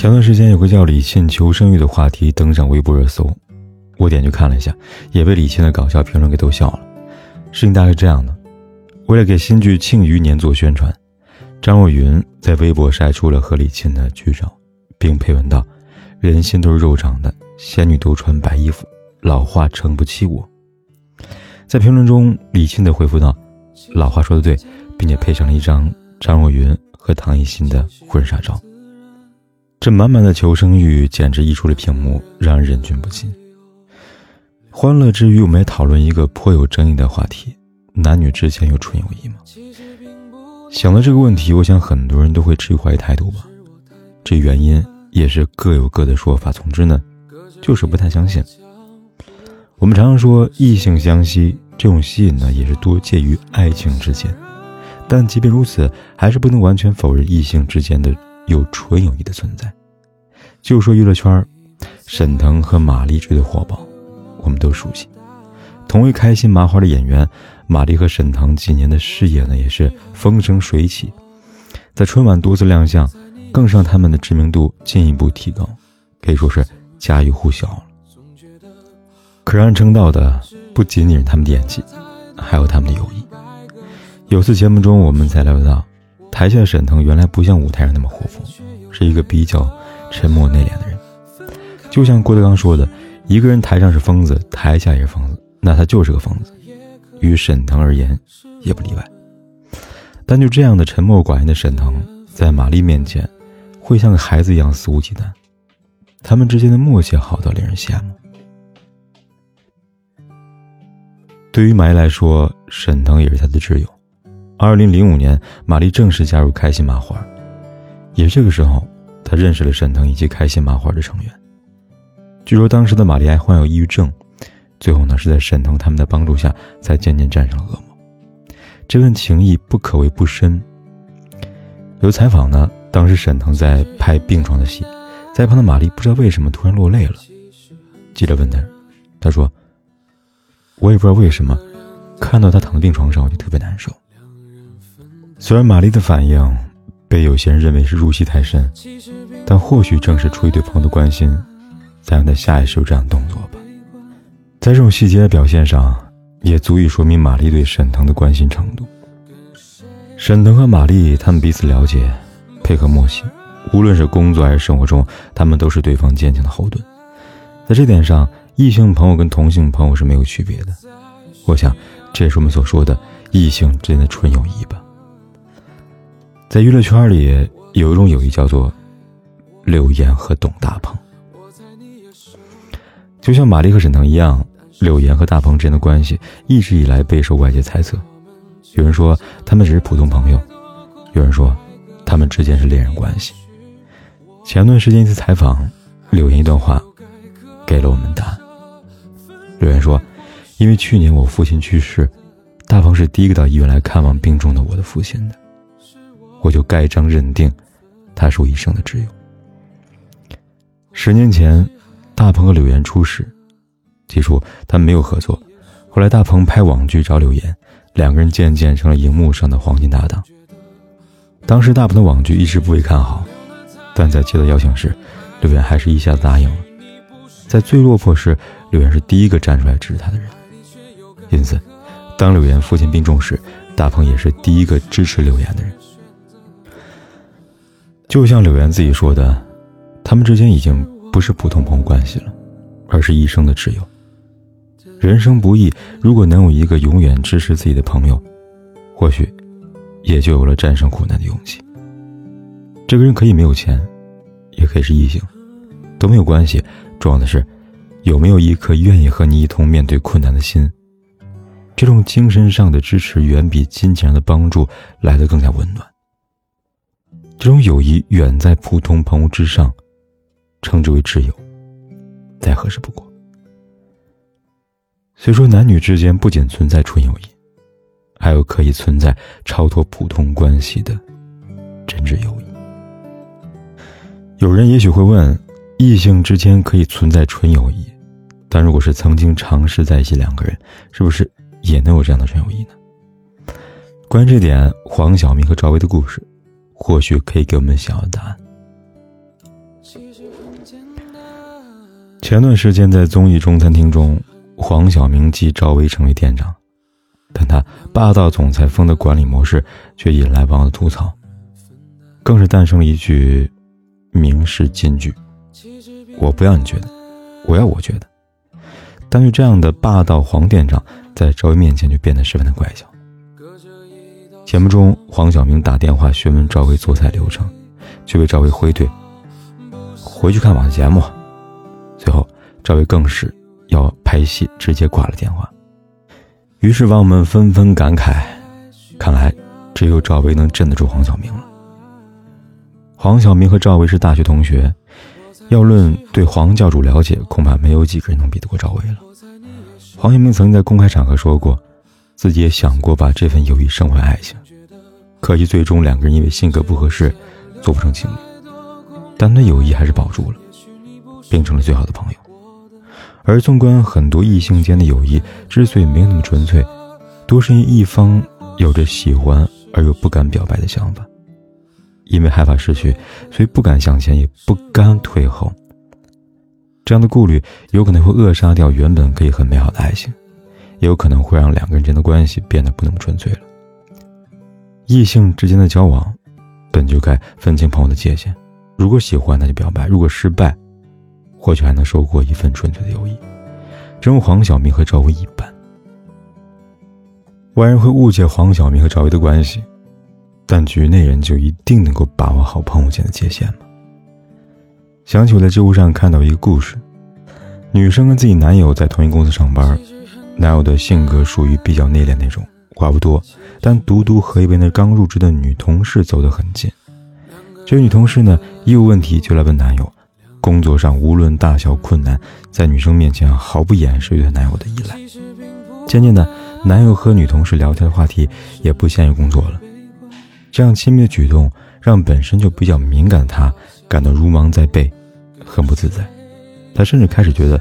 前段时间有个叫李沁求生欲的话题登上微博热搜，我点去看了一下，也被李沁的搞笑评论给逗笑了。事情大概是这样的：为了给新剧《庆余年》做宣传，张若昀在微博晒出了和李沁的剧照，并配文道：“人心都是肉长的，仙女都穿白衣服，老话撑不起我。”在评论中，李沁的回复道：“老话说的对，并且配上了一张张若昀和唐艺昕的婚纱照。这满满的求生欲简直溢出了屏幕，让人忍俊不禁。欢乐之余，我们也讨论一个颇有争议的话题：男女之间有纯友谊吗？想到这个问题，我想很多人都会持怀疑态度吧。这原因也是各有各的说法。总之呢，就是不太相信。我们常常说异性相吸，这种吸引呢，也是多介于爱情之间。但即便如此，还是不能完全否认异性之间的。有纯友谊的存在，就说娱乐圈，沈腾和马丽追的火爆，我们都熟悉。同为开心麻花的演员，马丽和沈腾几年的事业呢，也是风生水起，在春晚多次亮相，更让他们的知名度进一步提高，可以说是家喻户晓了。可让人称道的不仅仅是他们的演技，还有他们的友谊。有次节目中，我们才聊到。台下的沈腾原来不像舞台上那么活泼，是一个比较沉默内敛的人。就像郭德纲说的：“一个人台上是疯子，台下也是疯子，那他就是个疯子。”与沈腾而言，也不例外。但就这样的沉默寡言的沈腾，在马丽面前，会像个孩子一样肆无忌惮。他们之间的默契好到令人羡慕。对于马丽来说，沈腾也是她的挚友。二零零五年，玛丽正式加入开心麻花，也是这个时候，她认识了沈腾以及开心麻花的成员。据说当时的玛丽还患有抑郁症，最后呢是在沈腾他们的帮助下，才渐渐战胜了恶魔。这份情谊不可谓不深。有采访呢，当时沈腾在拍病床的戏，在旁的玛丽不知道为什么突然落泪了。记者问他，他说：“我也不知道为什么，看到他躺在病床上，我就特别难受。”虽然玛丽的反应被有些人认为是入戏太深，但或许正是出于对朋友的关心，才让他下意识有这样的动作吧。在这种细节的表现上，也足以说明玛丽对沈腾的关心程度。沈腾和玛丽他们彼此了解，配合默契，无论是工作还是生活中，他们都是对方坚强的后盾。在这点上，异性朋友跟同性朋友是没有区别的。我想，这也是我们所说的异性之间的纯友谊吧。在娱乐圈里，有一种友谊叫做柳岩和董大鹏。就像马丽和沈腾一样，柳岩和大鹏之间的关系一直以来备受外界猜测。有人说他们只是普通朋友，有人说他们之间是恋人关系。前段时间一次采访，柳岩一段话给了我们答案。柳岩说：“因为去年我父亲去世，大鹏是第一个到医院来看望病重的我的父亲的。”我就盖章认定，他是我一生的挚友。十年前，大鹏和柳岩初识，起初他们没有合作，后来大鹏拍网剧找柳岩，两个人渐渐成了荧幕上的黄金搭档。当时大鹏的网剧一直不被看好，但在接到邀请时，柳岩还是一下子答应了。在最落魄时，柳岩是第一个站出来支持他的人。因此，当柳岩父亲病重时，大鹏也是第一个支持柳岩的人。就像柳岩自己说的，他们之间已经不是普通朋友关系了，而是一生的挚友。人生不易，如果能有一个永远支持自己的朋友，或许也就有了战胜苦难的勇气。这个人可以没有钱，也可以是异性，都没有关系。重要的是，有没有一颗愿意和你一同面对困难的心。这种精神上的支持远比金钱上的帮助来得更加温暖。这种友谊远在普通朋友之上，称之为挚友，再合适不过。虽说男女之间不仅存在纯友谊，还有可以存在超脱普通关系的真挚友谊。有人也许会问：异性之间可以存在纯友谊，但如果是曾经尝试在一起两个人，是不是也能有这样的纯友谊呢？关于这点，黄晓明和赵薇的故事，或许可以给我们想要的答案。前段时间在综艺中餐厅中，黄晓明继赵薇成为店长，但他霸道总裁风的管理模式却引来网友吐槽，更是诞生了一句。名士金句，我不要你觉得，我要我觉得。但是这样的霸道黄店长，在赵薇面前就变得十分的乖巧。节目中，黄晓明打电话询问赵薇做菜流程，却被赵薇回怼：“回去看网节目。”最后，赵薇更是要拍戏，直接挂了电话。于是网友们纷纷感慨：看来只有赵薇能镇得住黄晓明了。黄晓明和赵薇是大学同学，要论对黄教主了解，恐怕没有几个人能比得过赵薇了。黄晓明曾经在公开场合说过，自己也想过把这份友谊升为爱情，可惜最终两个人因为性格不合适，做不成情侣。但那友谊还是保住了，变成了最好的朋友。而纵观很多异性间的友谊，之所以没有那么纯粹，多是因一方有着喜欢而又不敢表白的想法。因为害怕失去，所以不敢向前，也不甘退后。这样的顾虑有可能会扼杀掉原本可以很美好的爱情，也有可能会让两个人之间的关系变得不那么纯粹了。异性之间的交往，本就该分清朋友的界限。如果喜欢，那就表白；如果失败，或许还能收获一份纯粹的友谊。正如黄晓明和赵薇一般，外人会误解黄晓明和赵薇的关系。但局内人就一定能够把握好朋友间的界限吗？想起我在知乎上看到一个故事，女生跟自己男友在同一公司上班，男友的性格属于比较内敛那种，话不多，但独独和一位那刚入职的女同事走得很近。这位女同事呢，一有问题就来问男友，工作上无论大小困难，在女生面前毫不掩饰对男友的依赖。渐渐的，男友和女同事聊天的话题也不限于工作了。这样亲密的举动，让本身就比较敏感的她感到如芒在背，很不自在。她甚至开始觉得，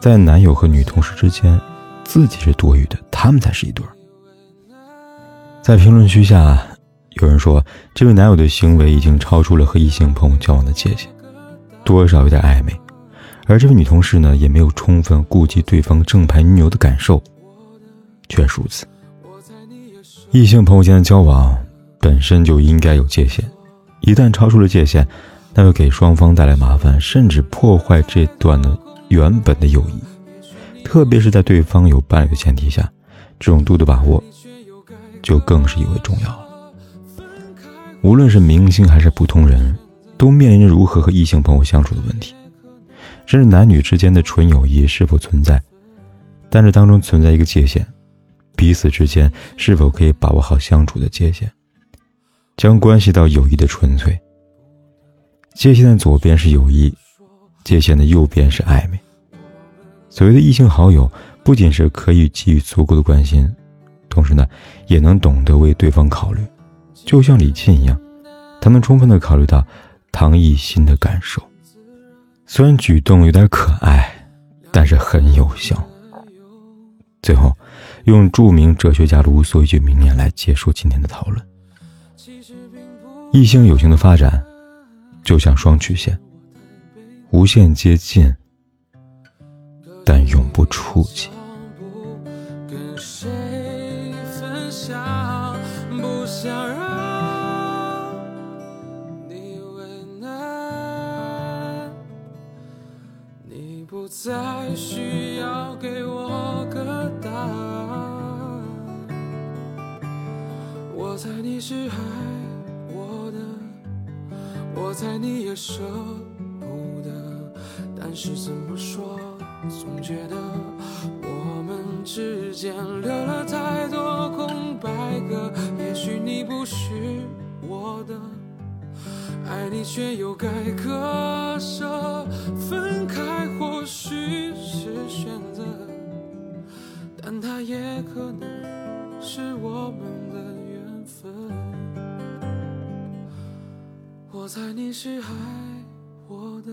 在男友和女同事之间，自己是多余的，他们才是一对儿。在评论区下，有人说，这位男友的行为已经超出了和异性朋友交往的界限，多少有点暧昧。而这位女同事呢，也没有充分顾及对方正牌女友的感受，确实如此。异性朋友间的交往。本身就应该有界限，一旦超出了界限，那会给双方带来麻烦，甚至破坏这段的原本的友谊。特别是在对方有伴侣的前提下，这种度的把握就更是尤为重要了。无论是明星还是普通人，都面临着如何和异性朋友相处的问题，甚至男女之间的纯友谊是否存在，但是当中存在一个界限，彼此之间是否可以把握好相处的界限。将关系到友谊的纯粹。界限的左边是友谊，界限的右边是暧昧。所谓的异性好友，不仅是可以给予足够的关心，同时呢，也能懂得为对方考虑。就像李沁一样，他能充分的考虑到唐艺昕的感受。虽然举动有点可爱，但是很有效。最后，用著名哲学家卢梭一句名言来结束今天的讨论。异性友情的发展，就像双曲线，无限接近，但永不触及。不想让你为难。你不再需要给我个答案，我猜你是爱我的。我猜你也舍不得，但是怎么说，总觉得我们。之间留了太多空白格，也许你不是我的，爱你却又该割舍，分开或许是选择，但它也可能是我们的缘分。我猜你是爱我的，